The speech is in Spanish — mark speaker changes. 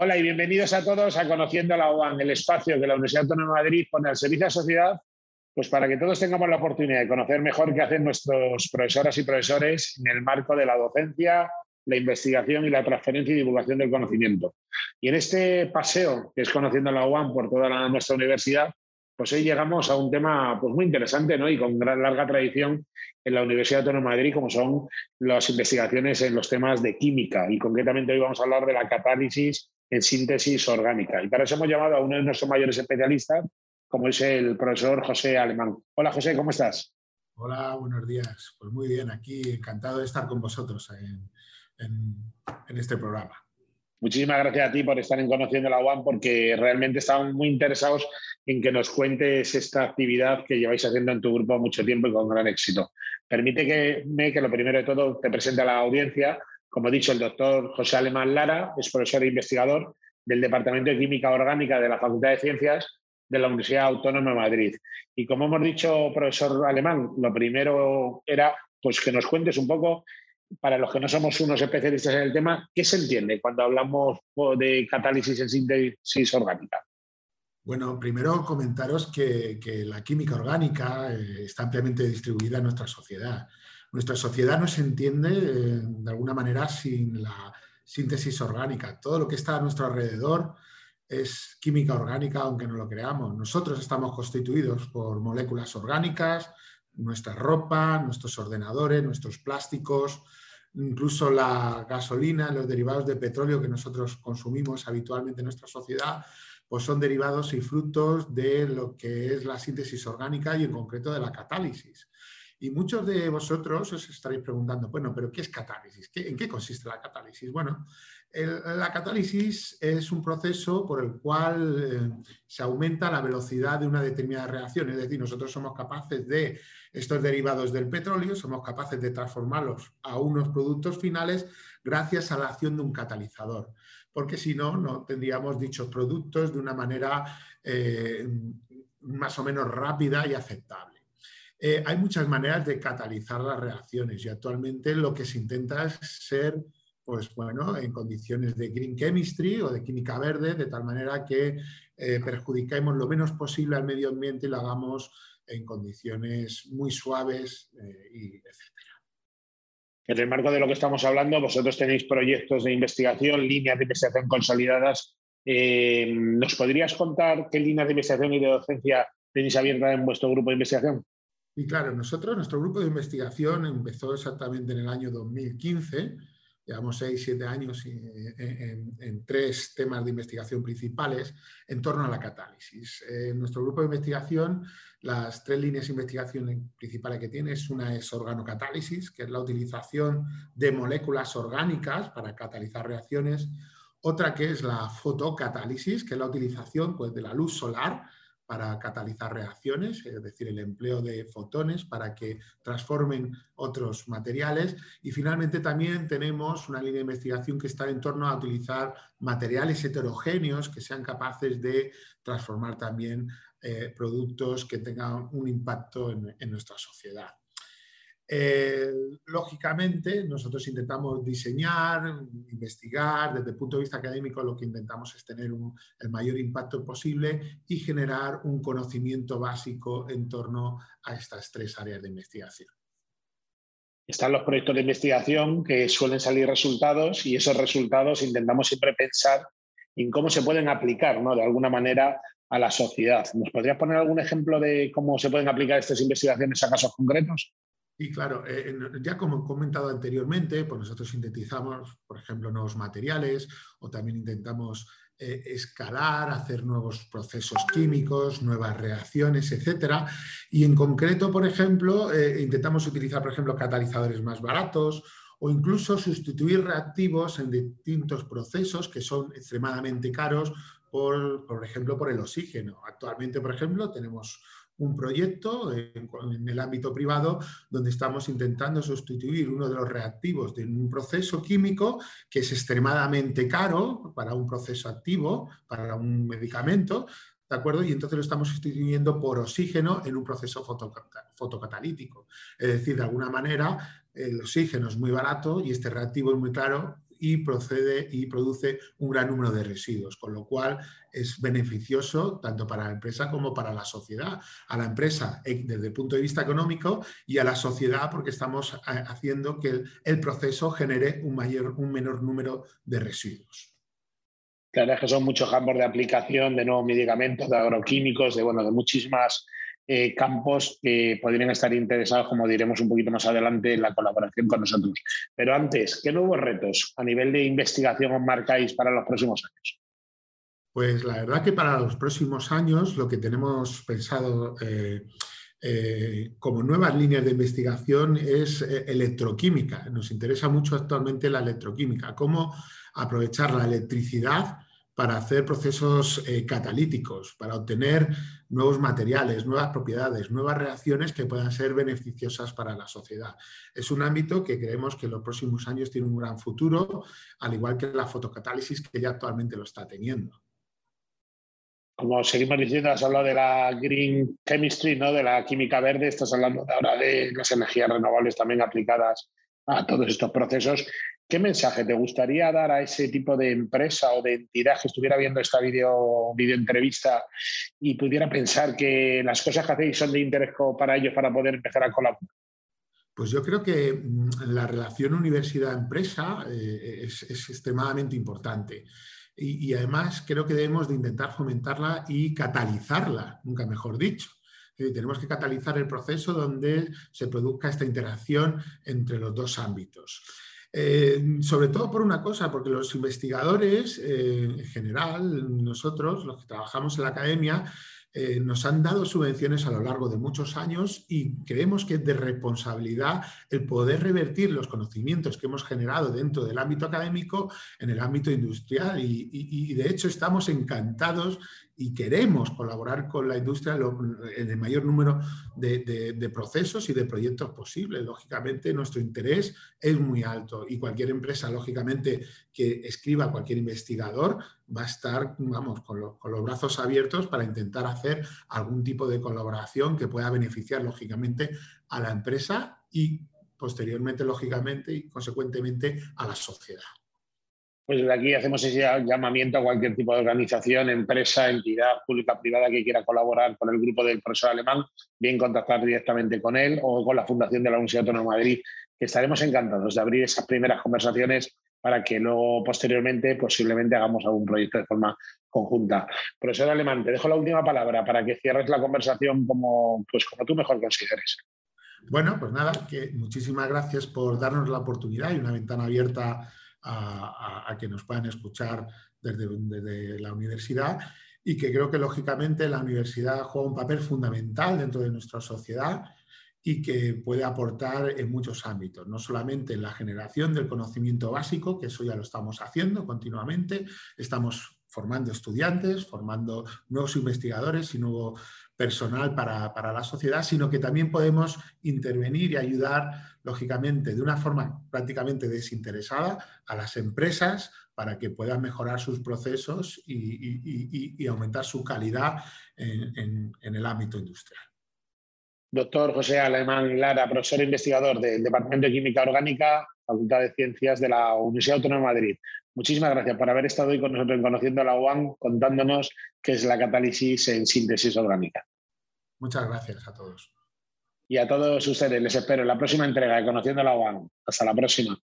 Speaker 1: Hola y bienvenidos a todos a Conociendo la UAN, el espacio que la Universidad Autónoma de Madrid pone al servicio de la sociedad, pues para que todos tengamos la oportunidad de conocer mejor qué hacen nuestros profesoras y profesores en el marco de la docencia, la investigación y la transferencia y divulgación del conocimiento. Y en este paseo que es Conociendo la UAN por toda nuestra universidad, pues hoy llegamos a un tema pues, muy interesante ¿no? y con gran larga tradición en la Universidad Autónoma de Madrid, como son las investigaciones en los temas de química. Y concretamente hoy vamos a hablar de la catálisis en síntesis orgánica. Y para eso hemos llamado a uno de nuestros mayores especialistas, como es el profesor José Alemán. Hola José, ¿cómo estás?
Speaker 2: Hola, buenos días. Pues muy bien, aquí encantado de estar con vosotros en, este programa.
Speaker 1: Muchísimas gracias a ti por estar en Conociendo la UAM, porque realmente estamos muy interesados en que nos cuentes esta actividad que lleváis haciendo en tu grupo mucho tiempo y con gran éxito. Permite que, que lo primero de todo te presente a la audiencia como he dicho, el doctor José Alemán Lara es profesor e investigador del Departamento de Química Orgánica de la Facultad de Ciencias de la Universidad Autónoma de Madrid. Y como hemos dicho, profesor Alemán, lo primero era pues, que nos cuentes un poco, para los que no somos unos especialistas en el tema, ¿qué se entiende cuando hablamos de catálisis en síntesis orgánica?
Speaker 2: Bueno, primero comentaros que, la química orgánica eh, está ampliamente distribuida en nuestra sociedad. Nuestra sociedad no se entiende eh, de alguna manera sin la síntesis orgánica. Todo lo que está a nuestro alrededor es química orgánica, aunque no lo creamos. Nosotros estamos constituidos por moléculas orgánicas, nuestra ropa, nuestros ordenadores, nuestros plásticos, incluso la gasolina, los derivados de petróleo que nosotros consumimos habitualmente en nuestra sociedad, pues son derivados y frutos de lo que es la síntesis orgánica y en concreto de la catálisis. Y muchos de vosotros os estaréis preguntando, bueno, pero ¿qué es catálisis? ¿En qué consiste la catálisis? Bueno, la catálisis es un proceso por el cual eh, se aumenta la velocidad de una determinada reacción. Es decir, nosotros somos capaces de estos derivados del petróleo, somos capaces de transformarlos a unos productos finales gracias a la acción de un catalizador. Porque si no, no tendríamos dichos productos de una manera eh, más o menos rápida y aceptable. Eh, hay muchas maneras de catalizar las reacciones y actualmente lo que se intenta es ser pues bueno, en condiciones de green chemistry o de química verde, de tal manera que eh, perjudiquemos lo menos posible al medio ambiente y lo hagamos en condiciones muy suaves, eh.
Speaker 1: En el marco de lo que estamos hablando, vosotros tenéis proyectos de investigación, líneas de investigación consolidadas. ¿Nos podrías contar qué líneas de investigación y de docencia tenéis abiertas en vuestro grupo de investigación?
Speaker 2: Y claro, nosotros, nuestro grupo de investigación empezó exactamente en el año 2015, llevamos seis, siete años en, tres temas de investigación principales en torno a la catálisis. En nuestro grupo de investigación, las tres líneas de investigación principales que tiene es una es organocatálisis, que es la utilización de moléculas orgánicas para catalizar reacciones, otra que es la fotocatálisis, que es la utilización pues, de la luz solar para catalizar reacciones, es decir, el empleo de fotones para que transformen otros materiales. Y finalmente también tenemos una línea de investigación que está en torno a utilizar materiales heterogéneos que sean capaces de transformar también eh, productos que tengan un impacto en nuestra sociedad. Eh, lógicamente, nosotros intentamos diseñar, investigar, desde el punto de vista académico lo que intentamos es tener el mayor impacto posible y generar un conocimiento básico en torno a estas tres áreas de investigación.
Speaker 1: Están los proyectos de investigación que suelen salir resultados y esos resultados intentamos siempre pensar en cómo se pueden aplicar ¿no? de alguna manera a la sociedad. ¿Nos podrías poner algún ejemplo de cómo se pueden aplicar estas investigaciones a casos concretos?
Speaker 2: Y claro, eh, ya como he comentado anteriormente, pues nosotros sintetizamos, por ejemplo, nuevos materiales o también intentamos eh, escalar, hacer nuevos procesos químicos, nuevas reacciones, etc. Y en concreto, por ejemplo, eh, intentamos utilizar, por ejemplo, catalizadores más baratos o incluso sustituir reactivos en distintos procesos que son extremadamente caros, por, por ejemplo, por el oxígeno. Actualmente, por ejemplo, tenemos un proyecto en, el ámbito privado donde estamos intentando sustituir uno de los reactivos de un proceso químico que es extremadamente caro para un proceso activo, para un medicamento, ¿de acuerdo? Y entonces lo estamos sustituyendo por oxígeno en un proceso fotocatalítico. Es decir, de alguna manera el oxígeno es muy barato y este reactivo es muy caro y, procede, y produce un gran número de residuos, con lo cual es beneficioso tanto para la empresa como para la sociedad. A la empresa eh, desde el punto de vista económico y a la sociedad porque estamos eh, haciendo que el, proceso genere un, mayor, un menor número de residuos.
Speaker 1: Claro, es que son muchos campos de aplicación de nuevos medicamentos, de agroquímicos, de, bueno, de muchísimas eh, campos que podrían estar interesados, como diremos un poquito más adelante, en la colaboración con nosotros. Pero antes, ¿qué nuevos retos a nivel de investigación os marcáis para los próximos años?
Speaker 2: Pues la verdad que para los próximos años lo que tenemos pensado eh, eh, como nuevas líneas de investigación es electroquímica. Nos interesa mucho actualmente la electroquímica, cómo aprovechar la electricidad para hacer procesos eh, catalíticos, para obtener nuevos materiales, nuevas propiedades, nuevas reacciones que puedan ser beneficiosas para la sociedad. Es un ámbito que creemos que en los próximos años tiene un gran futuro, al igual que la fotocatálisis que ya actualmente lo está teniendo.
Speaker 1: Como seguimos diciendo, has hablado de la green chemistry, ¿no? de la química verde, estás hablando ahora de las energías renovables también aplicadas a todos estos procesos. ¿Qué mensaje te gustaría dar a ese tipo de empresa o de entidad que estuviera viendo esta video, entrevista y pudiera pensar que las cosas que hacéis son de interés para ellos para poder empezar a colaborar?
Speaker 2: Pues yo creo que mm, la relación universidad-empresa eh, es, extremadamente importante. Y, y, además creo que debemos de intentar fomentarla y catalizarla, nunca mejor dicho. tenemos que catalizar el proceso donde se produzca esta interacción entre los dos ámbitos. Eh, sobre todo por una cosa, porque los investigadores, eh, en general, nosotros, los que trabajamos en la academia, eh, nos han dado subvenciones a lo largo de muchos años y creemos que es de responsabilidad el poder revertir los conocimientos que hemos generado dentro del ámbito académico en el ámbito industrial. y de hecho estamos encantados y queremos colaborar con la industria en el mayor número de, procesos y de proyectos posibles. Lógicamente, nuestro interés es muy alto y cualquier empresa, lógicamente, que escriba cualquier investigador va a estar, vamos, con, los brazos abiertos para intentar hacer algún tipo de colaboración que pueda beneficiar, lógicamente, a la empresa y posteriormente, lógicamente, y consecuentemente, a la sociedad.
Speaker 1: Pues desde aquí hacemos ese llamamiento a cualquier tipo de organización, empresa, entidad pública, privada que quiera colaborar con el grupo del profesor alemán, bien contactar directamente con él o con la Fundación de la Universidad Autónoma de Madrid, que estaremos encantados de abrir esas primeras conversaciones para que luego posteriormente posiblemente hagamos algún proyecto de forma conjunta. Profesor Alemán, te dejo la última palabra para que cierres la conversación como, pues, como tú mejor consideres.
Speaker 2: Bueno, pues nada, que muchísimas gracias por darnos la oportunidad y una ventana abierta a, que nos puedan escuchar desde, desde, la universidad y que creo que lógicamente la universidad juega un papel fundamental dentro de nuestra sociedad y que puede aportar en muchos ámbitos, no solamente en la generación del conocimiento básico, que eso ya lo estamos haciendo continuamente, estamos formando estudiantes, formando nuevos investigadores y nuevo personal para, para, la sociedad, sino que también podemos intervenir y ayudar, lógicamente, de una forma prácticamente desinteresada a las empresas para que puedan mejorar sus procesos y, aumentar su calidad en, el ámbito industrial.
Speaker 1: Doctor José Alemán Lara, profesor investigador del Departamento de Química Orgánica, Facultad de Ciencias de la Universidad Autónoma de Madrid. Muchísimas gracias por haber estado hoy con nosotros en Conociendo la UAM, contándonos qué es la catálisis en síntesis orgánica.
Speaker 2: Muchas gracias a todos.
Speaker 1: Y a todos ustedes les espero en la próxima entrega de Conociendo la UAM. Hasta la próxima.